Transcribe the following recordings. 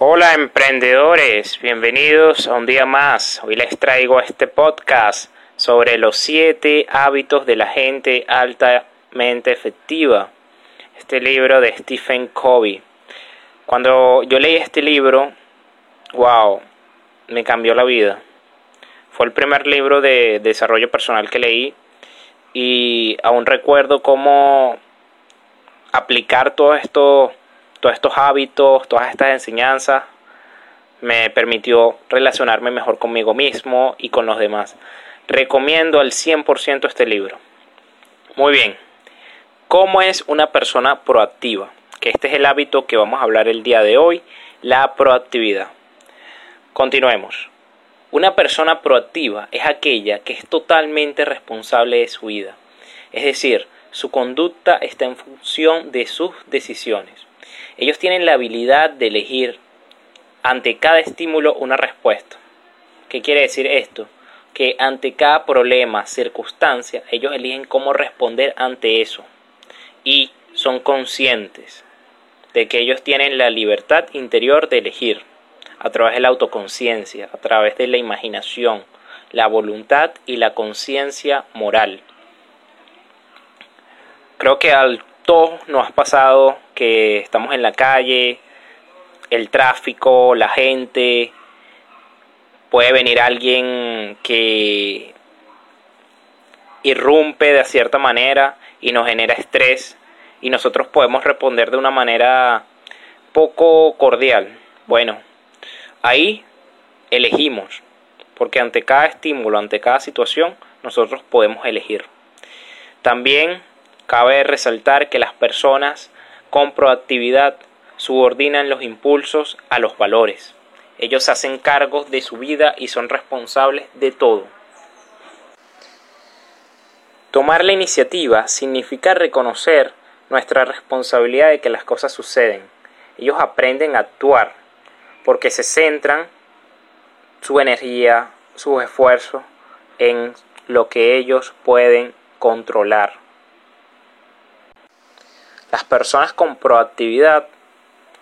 Hola emprendedores, bienvenidos a un día más. Hoy les traigo este podcast sobre los 7 hábitos de la gente altamente efectiva. Este libro de Stephen Covey. Cuando yo leí este libro, wow, me cambió la vida. Fue el primer libro de desarrollo personal que leí y aún recuerdo cómo aplicar todo esto todos estos hábitos, todas estas enseñanzas, me permitió relacionarme mejor conmigo mismo y con los demás. Recomiendo al 100% este libro. Muy bien, ¿cómo es una persona proactiva? Que este es el hábito que vamos a hablar el día de hoy, la proactividad. Continuemos. Una persona proactiva es aquella que es totalmente responsable de su vida. Es decir, su conducta está en función de sus decisiones. Ellos tienen la habilidad de elegir ante cada estímulo una respuesta. ¿Qué quiere decir esto? Que ante cada problema, circunstancia, ellos eligen cómo responder ante eso. Y son conscientes de que ellos tienen la libertad interior de elegir a través de la autoconciencia, a través de la imaginación, la voluntad y la conciencia moral. Creo que al todos nos ha pasado que estamos en la calle, el tráfico, la gente, puede venir alguien que irrumpe de cierta manera y nos genera estrés y nosotros podemos responder de una manera poco cordial. Bueno, ahí elegimos, porque ante cada estímulo, ante cada situación, nosotros podemos elegir. También Cabe resaltar que las personas con proactividad subordinan los impulsos a los valores. Ellos hacen cargos de su vida y son responsables de todo. Tomar la iniciativa significa reconocer nuestra responsabilidad de que las cosas suceden. Ellos aprenden a actuar porque se centran su energía, sus esfuerzos en lo que ellos pueden controlar. Las personas con proactividad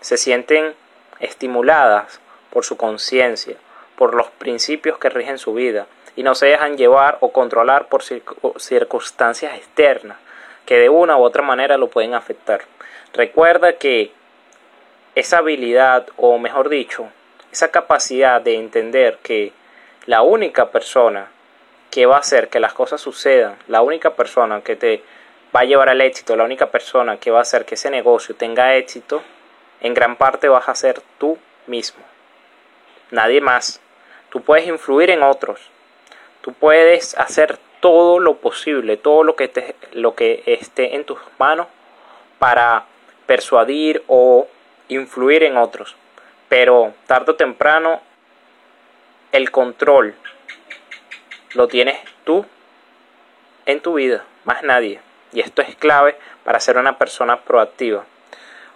se sienten estimuladas por su conciencia, por los principios que rigen su vida y no se dejan llevar o controlar por circunstancias externas que de una u otra manera lo pueden afectar. Recuerda que esa habilidad, o mejor dicho, esa capacidad de entender que la única persona que va a hacer que las cosas sucedan, la única persona que te va a llevar al éxito, la única persona que va a hacer que ese negocio tenga éxito, en gran parte vas a ser tú mismo. Nadie más. Tú puedes influir en otros. Tú puedes hacer todo lo posible, todo lo que, te, lo que esté en tus manos para persuadir o influir en otros. Pero tarde o temprano el control lo tienes tú en tu vida, más nadie y esto es clave para ser una persona proactiva.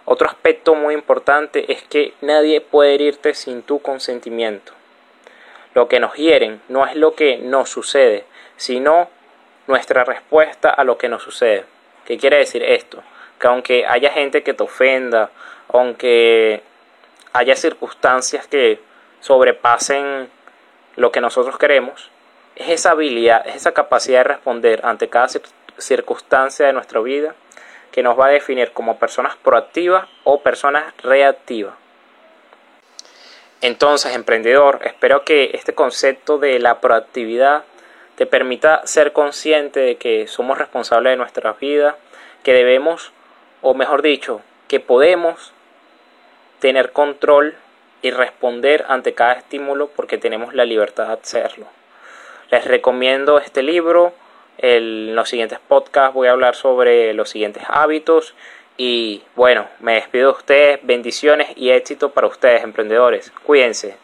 Otro aspecto muy importante es que nadie puede herirte sin tu consentimiento. Lo que nos hieren no es lo que nos sucede, sino nuestra respuesta a lo que nos sucede. ¿Qué quiere decir esto? Que aunque haya gente que te ofenda, aunque haya circunstancias que sobrepasen lo que nosotros queremos, es esa habilidad, es esa capacidad de responder ante cada circunstancia de nuestra vida que nos va a definir como personas proactivas o personas reactivas. Entonces, emprendedor, espero que este concepto de la proactividad te permita ser consciente de que somos responsables de nuestra vida, que debemos, o mejor dicho, que podemos tener control y responder ante cada estímulo porque tenemos la libertad de hacerlo. Les recomiendo este libro, en los siguientes podcasts voy a hablar sobre los siguientes hábitos. Y bueno, me despido de ustedes. Bendiciones y éxito para ustedes, emprendedores. Cuídense.